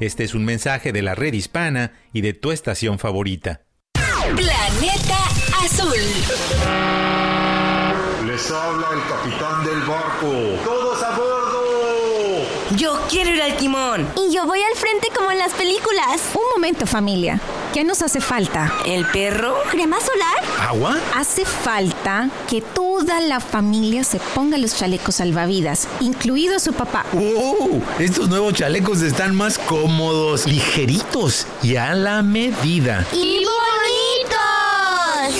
Este es un mensaje de la red hispana y de tu estación favorita. Planeta Azul. Les habla el capitán del barco. ¡Todos a bordo! Yo quiero ir al timón. Y yo voy al frente como en las películas. Un momento familia. ¿Qué nos hace falta? ¿El perro? ¿Crema solar? ¿Agua? Hace falta que toda la familia se ponga los chalecos salvavidas, incluido su papá. ¡Oh! Estos nuevos chalecos están más cómodos, ligeritos y a la medida. ¡Y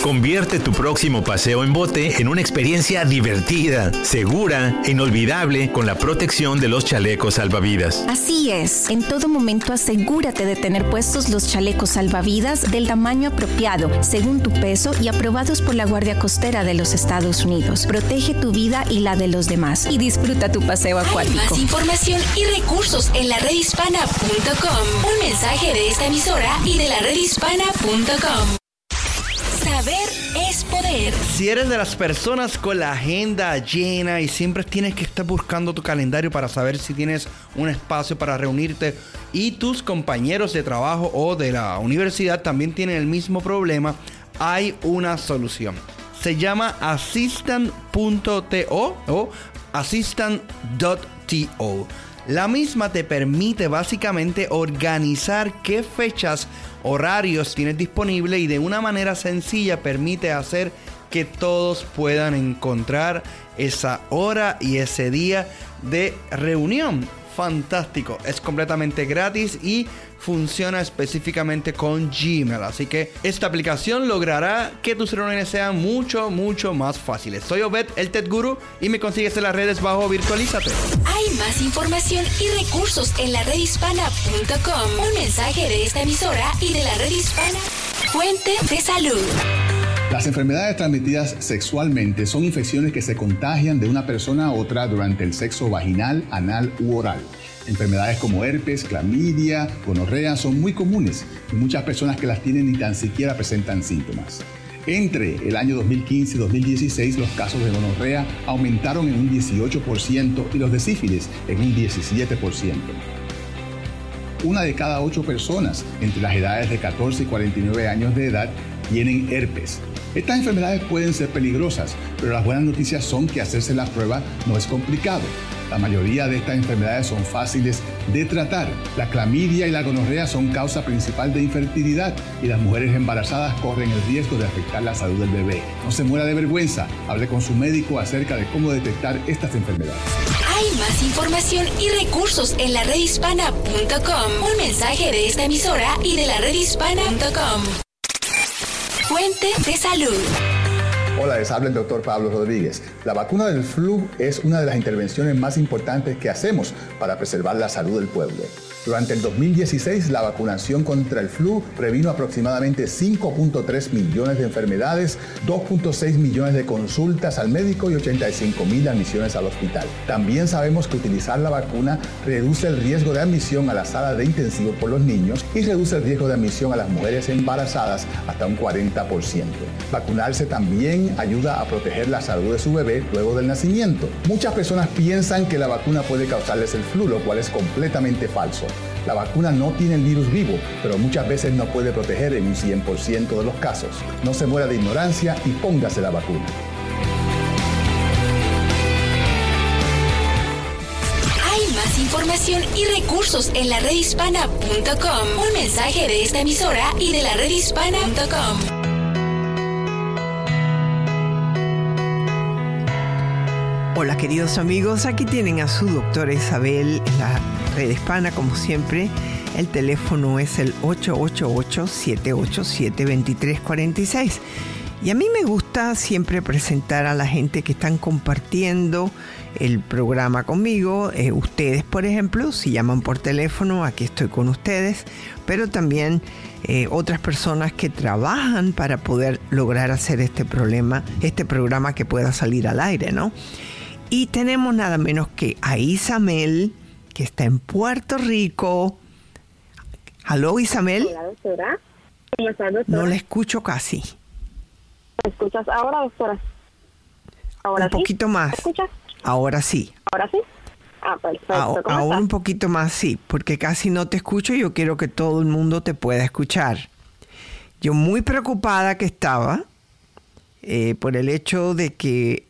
Convierte tu próximo paseo en bote en una experiencia divertida, segura e inolvidable con la protección de los chalecos salvavidas. Así es, en todo momento asegúrate de tener puestos los chalecos salvavidas del tamaño apropiado, según tu peso y aprobados por la Guardia Costera de los Estados Unidos. Protege tu vida y la de los demás y disfruta tu paseo Hay acuático. más información y recursos en la redhispana.com. Un mensaje de esta emisora y de la redhispana.com. Si eres de las personas con la agenda llena y siempre tienes que estar buscando tu calendario para saber si tienes un espacio para reunirte y tus compañeros de trabajo o de la universidad también tienen el mismo problema, hay una solución. Se llama assistant.to o assistant.to. La misma te permite básicamente organizar qué fechas, horarios tienes disponible y de una manera sencilla permite hacer que todos puedan encontrar esa hora y ese día de reunión. Fantástico, es completamente gratis y funciona específicamente con Gmail. Así que esta aplicación logrará que tus reuniones sean mucho, mucho más fáciles. Soy Obed, el Ted Guru, y me consigues en las redes bajo Virtualízate. Hay más información y recursos en la redhispana.com. Un mensaje de esta emisora y de la red hispana. Fuente de salud. Las enfermedades transmitidas sexualmente son infecciones que se contagian de una persona a otra durante el sexo vaginal, anal u oral. Enfermedades como herpes, clamidia, gonorrea son muy comunes y muchas personas que las tienen ni tan siquiera presentan síntomas. Entre el año 2015 y 2016 los casos de gonorrea aumentaron en un 18% y los de sífilis en un 17%. Una de cada ocho personas entre las edades de 14 y 49 años de edad tienen herpes. Estas enfermedades pueden ser peligrosas, pero las buenas noticias son que hacerse la prueba no es complicado. La mayoría de estas enfermedades son fáciles de tratar. La clamidia y la gonorrea son causa principal de infertilidad y las mujeres embarazadas corren el riesgo de afectar la salud del bebé. No se muera de vergüenza. Hable con su médico acerca de cómo detectar estas enfermedades. Hay más información y recursos en la redhispana.com. Un mensaje de esta emisora y de la redhispana.com. Fuente de salud. Hola, les habla el doctor Pablo Rodríguez. La vacuna del flu es una de las intervenciones más importantes que hacemos para preservar la salud del pueblo. Durante el 2016, la vacunación contra el flu previno aproximadamente 5.3 millones de enfermedades, 2.6 millones de consultas al médico y 85 mil admisiones al hospital. También sabemos que utilizar la vacuna reduce el riesgo de admisión a la sala de intensivo por los niños y reduce el riesgo de admisión a las mujeres embarazadas hasta un 40%. Vacunarse también ayuda a proteger la salud de su bebé luego del nacimiento. Muchas personas piensan que la vacuna puede causarles el flu, lo cual es completamente falso. La vacuna no tiene el virus vivo, pero muchas veces no puede proteger en un 100% de los casos. No se muera de ignorancia y póngase la vacuna. Hay más información y recursos en la redhispana.com. Un mensaje de esta emisora y de la redhispana.com. Hola queridos amigos, aquí tienen a su doctora Isabel en la red hispana como siempre. El teléfono es el 888-787-2346. Y a mí me gusta siempre presentar a la gente que están compartiendo el programa conmigo. Eh, ustedes, por ejemplo, si llaman por teléfono, aquí estoy con ustedes, pero también eh, otras personas que trabajan para poder lograr hacer este problema, este programa que pueda salir al aire, ¿no? Y tenemos nada menos que a Isamel, que está en Puerto Rico. ¿Aló, Isamel? Hola, doctora. ¿Cómo doctora? No la escucho casi. ¿Me escuchas ahora, doctora? ¿Ahora un poquito más. ¿Me escuchas? Ahora sí. ¿Ahora sí? Ah, perfecto. A- ¿Cómo ahora un poquito más sí, porque casi no te escucho y yo quiero que todo el mundo te pueda escuchar. Yo muy preocupada que estaba eh, por el hecho de que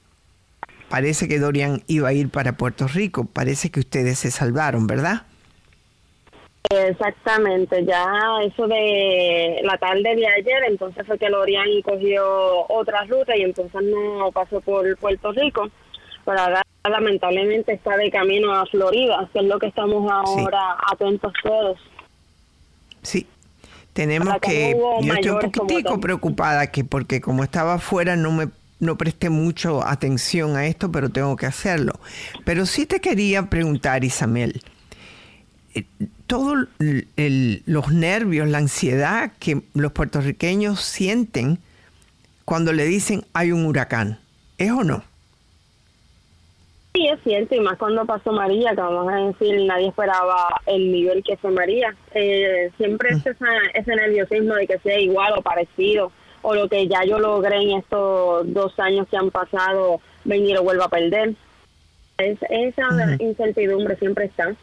parece que Dorian iba a ir para Puerto Rico. Parece que ustedes se salvaron, ¿verdad? Exactamente, ya eso de la tarde de ayer, entonces fue que Lorian cogió otra ruta y entonces no pasó por Puerto Rico, pero ahora lamentablemente está de camino a Florida, que es lo que estamos ahora atentos todos. Sí. Tenemos que hubo yo estoy un poquitico preocupada que porque como estaba afuera no me no presté mucho atención a esto, pero tengo que hacerlo. Pero sí te quería preguntar, Isabel, todos los nervios, la ansiedad que los puertorriqueños sienten cuando le dicen hay un huracán, ¿es o no? Sí, es cierto, y más cuando pasó María, que vamos a decir, nadie esperaba el nivel que fue María. Eh, siempre es esa, ese nerviosismo de que sea igual o parecido, o lo que ya yo logré en estos dos años que han pasado, venir o vuelva a perder. Es, esa incertidumbre siempre está.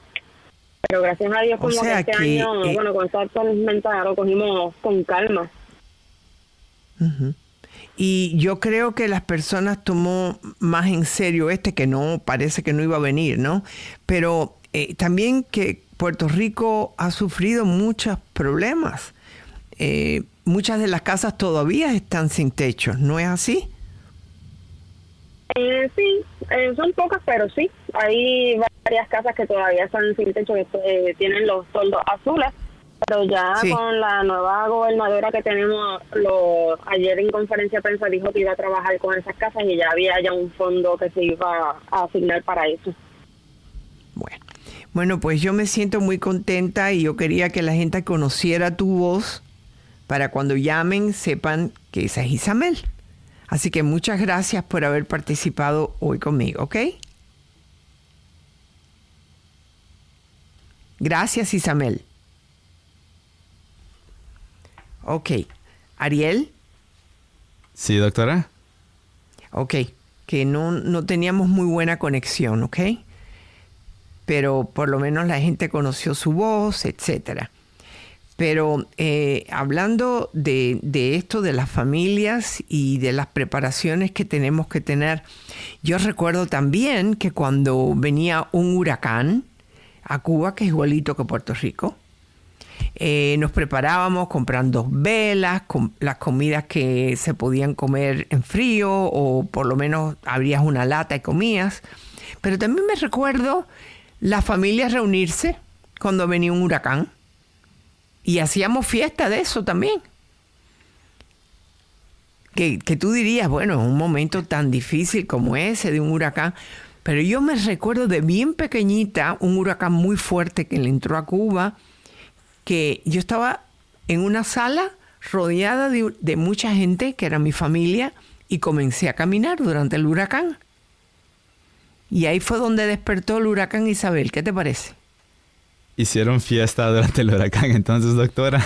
Pero gracias a Dios, O como que este que, año, eh, bueno, con esta tormenta lo cogimos con calma. Y yo creo que las personas tomó más en serio este que no parece que no iba a venir, ¿no? Pero eh, también que Puerto Rico ha sufrido muchos problemas. Eh, muchas de las casas todavía están sin techo, ¿no es así? Eh, sí, eh, son pocas, pero sí. Hay varias casas que todavía están sin techo, que eh, tienen los toldos azules, pero ya Sí. con la nueva gobernadora que tenemos, lo, ayer en conferencia de prensa dijo que iba a trabajar con esas casas y ya había ya un fondo que se iba a asignar para eso. Bueno, pues yo me siento muy contenta y yo quería que la gente conociera tu voz para cuando llamen sepan que esa es Isabel. Así que muchas gracias por haber participado hoy conmigo, ¿ok? Gracias, Isabel. Ok. Ariel, Sí, doctora. ok. Que no, no teníamos muy buena conexión, ¿ok? Pero por lo menos la gente conoció su voz, etcétera. Pero eh, hablando de, esto de las familias y de las preparaciones que tenemos que tener, yo recuerdo también que cuando venía un huracán a Cuba, que es igualito que Puerto Rico, eh, nos preparábamos comprando velas, com- las comidas que se podían comer en frío o por lo menos abrías una lata y comías. Pero también me recuerdo las familias reunirse cuando venía un huracán y hacíamos fiesta de eso también. Que, que tú dirías, bueno, un momento tan difícil como ese de un huracán. Pero yo me recuerdo de bien pequeñita, un huracán muy fuerte que le entró a Cuba, que yo estaba en una sala rodeada de, de mucha gente, que era mi familia, y comencé a caminar durante el huracán. Y ahí fue donde despertó el huracán Isabel. ¿Qué te parece? Hicieron fiesta durante el huracán, entonces, doctora.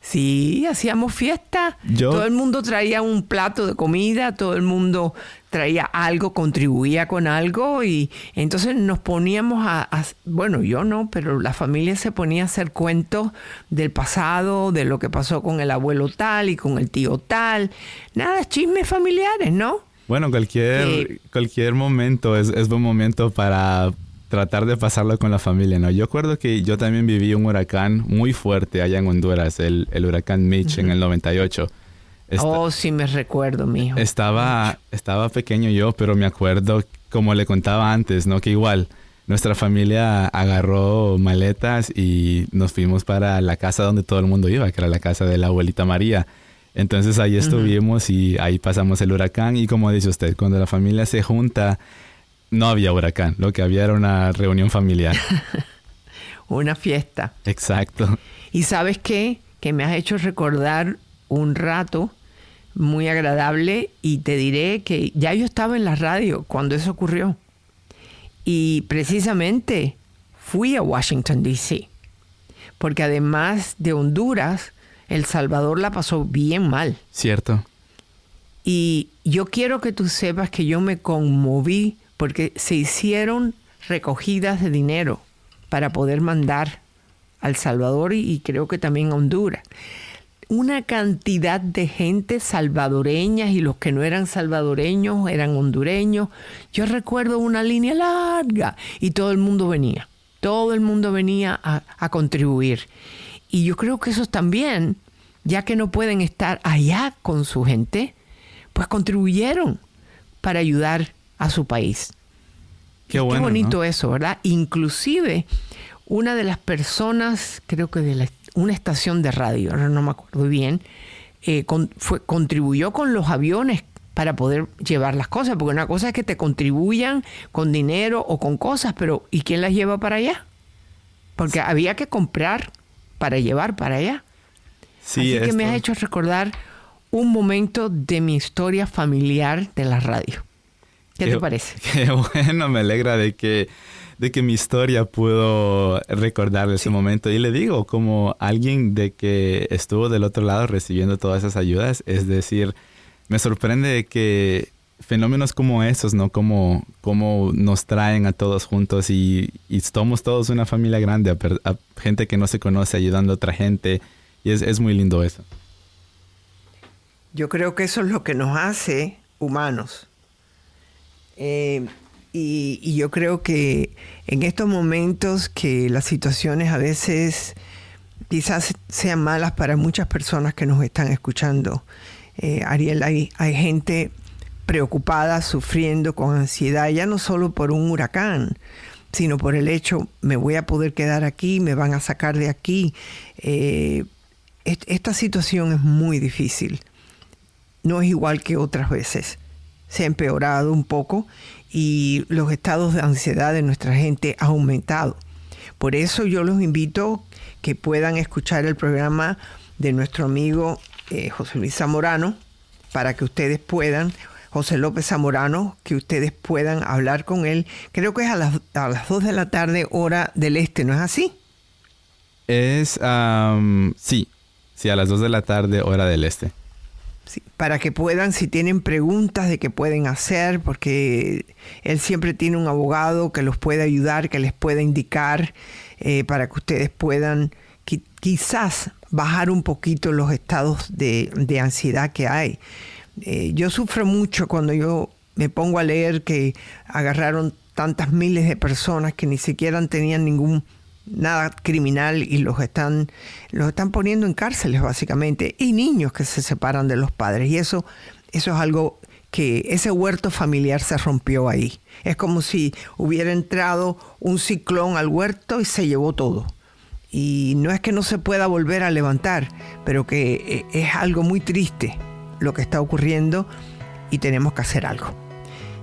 Sí, hacíamos fiesta. Yo- Todo el mundo traía un plato de comida, todo el mundo traía algo, contribuía con algo y entonces nos poníamos a, a- bueno, yo no, pero la familia se ponía a hacer cuentos del pasado, de lo que pasó con el abuelo tal y con el tío tal. Nada, chismes familiares, ¿no? Bueno, cualquier, Eh, cualquier momento es, es buen momento para tratar de pasarlo con la familia, ¿no? Yo acuerdo que yo también viví un huracán muy fuerte allá en Honduras, el, el huracán Mitch en el 98. Esta- oh, sí me recuerdo, mijo. estaba, estaba pequeño yo, pero me acuerdo como le contaba antes, ¿no? Que igual nuestra familia agarró maletas y nos fuimos para la casa donde todo el mundo iba, que era la casa de la abuelita María. Entonces ahí estuvimos y ahí pasamos el huracán y como dice usted, cuando la familia se junta, no había huracán, lo que había era una reunión familiar. una fiesta. Exacto. Y sabes qué? Que me has hecho recordar un rato muy agradable y te diré que ya yo estaba en la radio cuando eso ocurrió. Y precisamente fui a Washington, D.C. Porque además de Honduras, El Salvador la pasó bien mal. Cierto. Y yo quiero que tú sepas que yo me conmoví porque se hicieron recogidas de dinero para poder mandar al Salvador y, creo que también a Honduras. Una cantidad de gente salvadoreñas y los que no eran salvadoreños eran hondureños. Yo recuerdo una línea larga y todo el mundo venía. Todo el mundo venía a, a contribuir. Y yo creo que esos también, ya que no pueden estar allá con su gente, pues contribuyeron para ayudar a su país. Qué, bonito eso, ¿verdad? Inclusive una de las personas, creo que de una estación de radio, ahora no me acuerdo bien, eh, fue, contribuyó con los aviones para poder llevar las cosas, porque una cosa es que te contribuyan con dinero o con cosas, pero ¿y quién las lleva para allá? Porque había que comprar para llevar para allá. Sí, Así que me has hecho recordar un momento de mi historia familiar de la radio. ¿Qué, te parece? Qué bueno, me alegra de que, de que mi historia pudo recordar ese momento. Y le digo, como alguien de que estuvo del otro lado recibiendo todas esas ayudas, es decir, me sorprende que fenómenos como esos, ¿no? Como, como nos traen a todos juntos y, y somos todos una familia grande, a, gente que no se conoce ayudando a otra gente. Y es, es muy lindo eso. Yo creo que eso es lo que nos hace humanos eh, y, yo creo que en estos momentos que las situaciones a veces quizás sean malas para muchas personas que nos están escuchando, eh, Ariel, hay, gente preocupada, sufriendo con ansiedad, ya no solo por un huracán, sino por el hecho, me voy a poder quedar aquí, me van a sacar de aquí. Eh, esta situación es muy difícil, no es igual que otras veces se ha empeorado un poco y los estados de ansiedad de nuestra gente ha aumentado. Por eso yo los invito que puedan escuchar el programa de nuestro amigo eh, José Luis Zamorano para que ustedes puedan, José López Zamorano, que ustedes puedan hablar con él. Creo que es a las, a las 2 de la tarde hora del este, ¿no es así? Es, sí, sí, a las 2 de la tarde hora del este para que puedan, si tienen preguntas de qué pueden hacer, porque él siempre tiene un abogado que los puede ayudar, que les pueda indicar, eh, para que ustedes puedan quizás bajar un poquito los estados de, ansiedad que hay. Eh, yo sufro mucho cuando yo me pongo a leer que agarraron tantas miles de personas que ni siquiera tenían ningún nada criminal y los están, los están poniendo en cárceles básicamente, y niños que se separan de los padres. Y eso, eso es algo que ese huerto familiar se rompió ahí. Es como si hubiera entrado un ciclón al huerto y se llevó todo. Y no es que no se pueda volver a levantar, pero que eh, es algo muy triste lo que está ocurriendo y tenemos que hacer algo.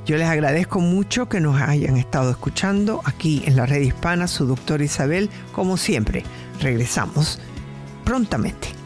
Yo les agradezco mucho que nos hayan estado escuchando aquí en la red hispana, su doctor Isabel, como siempre. Regresamos prontamente.